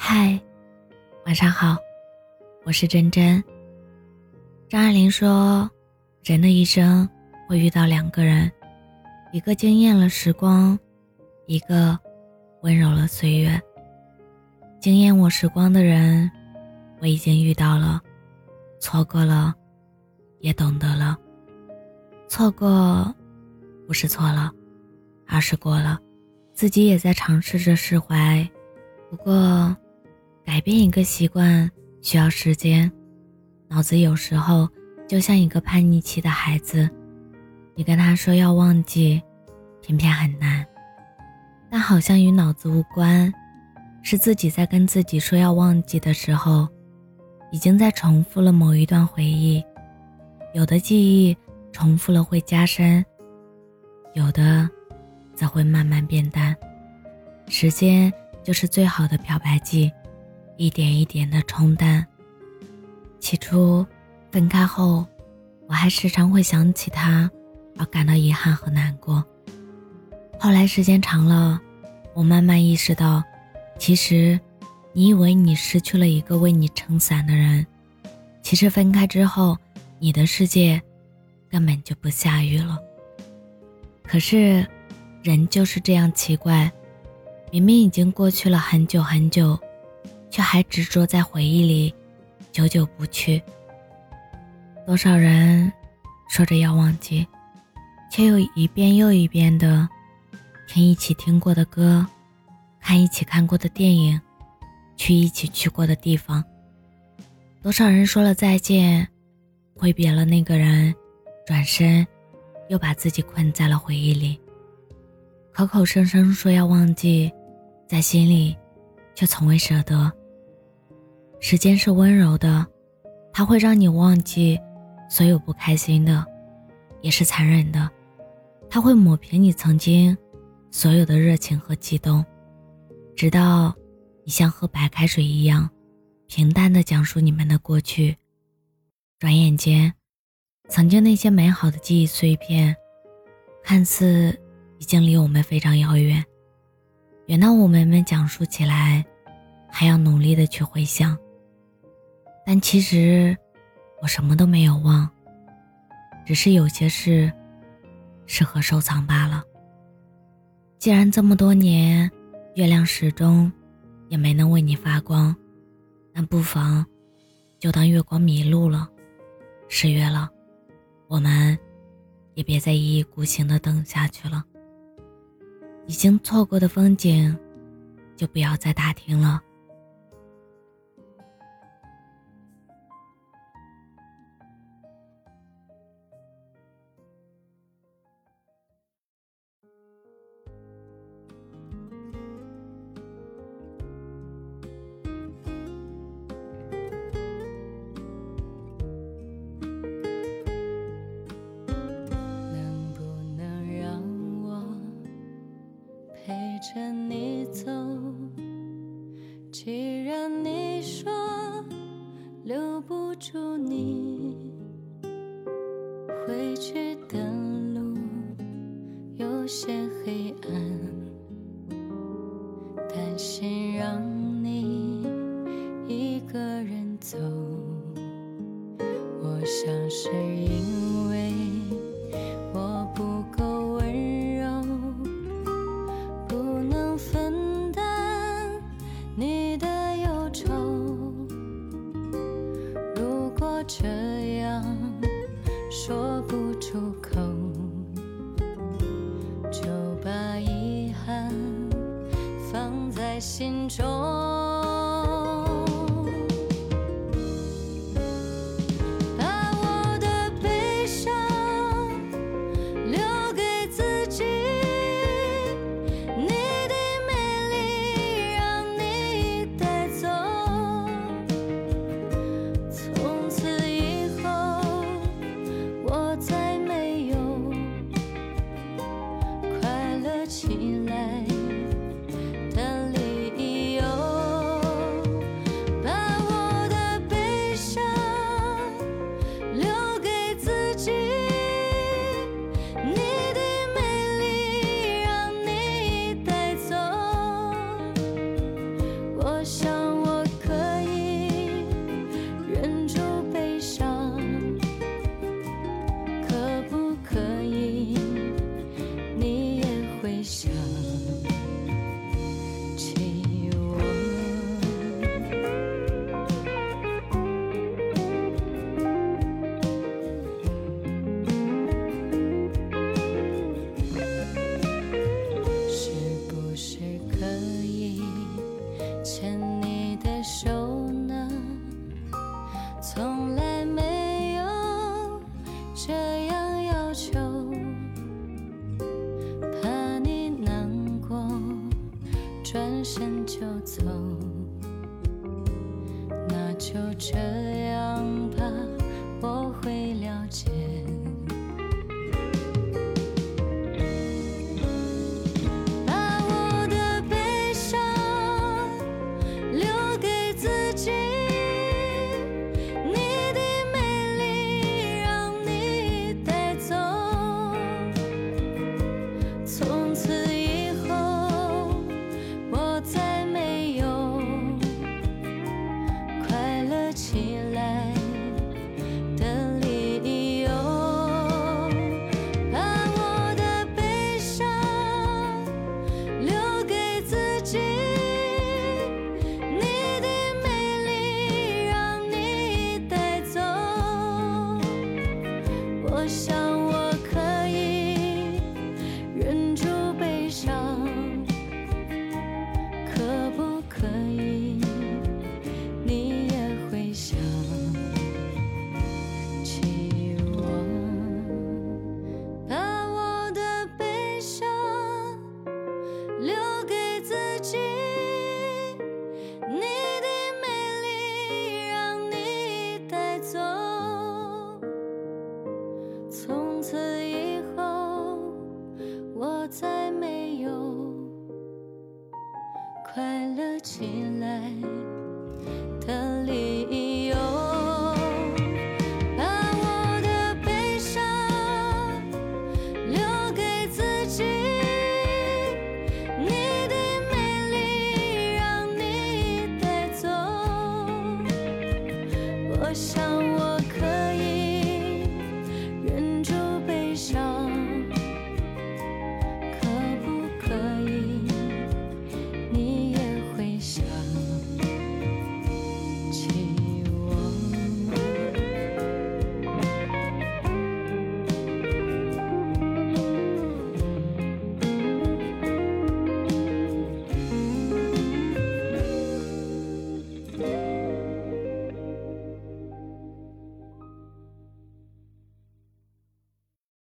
嗨，晚上好，我是真真。张爱玲说，人的一生会遇到两个人，一个惊艳了时光，一个温柔了岁月。惊艳我时光的人，我已经遇到了；错过了，也懂得了。错过，不是错了，而是过了。自己也在尝试着释怀，不过。改变一个习惯需要时间，脑子有时候就像一个叛逆期的孩子，你跟他说要忘记，偏偏很难。但好像与脑子无关，是自己在跟自己说要忘记的时候，已经在重复了某一段回忆。有的记忆重复了会加深，有的则会慢慢变淡。时间就是最好的漂白剂。一点一点的冲淡。起初分开后，我还时常会想起他，而感到遗憾和难过。后来时间长了，我慢慢意识到，其实你以为你失去了一个为你撑伞的人，其实分开之后，你的世界根本就不下雨了。可是，人就是这样奇怪，明明已经过去了很久很久。却还执着在回忆里，久久不去。多少人说着要忘记，却又一遍又一遍的听一起听过的歌，看一起看过的电影，去一起去过的地方。多少人说了再见，挥别了那个人，转身又把自己困在了回忆里。口口声声说要忘记，在心里却从未舍得。时间是温柔的，它会让你忘记所有不开心的，也是残忍的，它会抹平你曾经所有的热情和激动，直到你像喝白开水一样平淡的讲述你们的过去。转眼间，曾经那些美好的记忆碎片，看似已经离我们非常遥远，远到我们们讲述起来还要努力的去回想。但其实，我什么都没有忘，只是有些事适合收藏罢了。既然这么多年，月亮始终也没能为你发光，那不妨就当月光迷路了，失约了，我们也别再一意孤行的等下去了。已经错过的风景，就不要再打听了。着你走，既然你说留不住你，回去的路有些黑暗，担心让你一个人走，我想是因为。这样说不出口，就把遗憾放在心中。就走。那就这样吧我会了解。想起来。